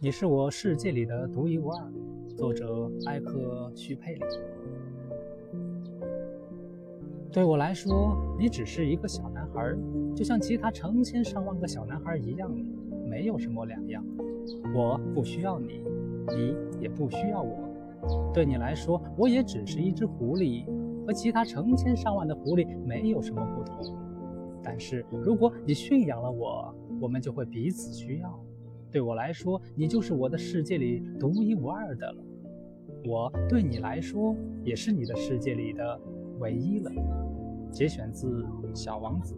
你是我世界里的独一无二。作者艾克徐佩里。对我来说，你只是一个小男孩，就像其他成千上万个小男孩一样，没有什么两样。我不需要你，你也不需要我。对你来说，我也只是一只狐狸，和其他成千上万的狐狸没有什么不同。但是，如果你驯养了我，我们就会彼此需要。对我来说，你就是我的世界里独一无二的了。我对你来说，也是你的世界里的唯一了。节选自《小王子》。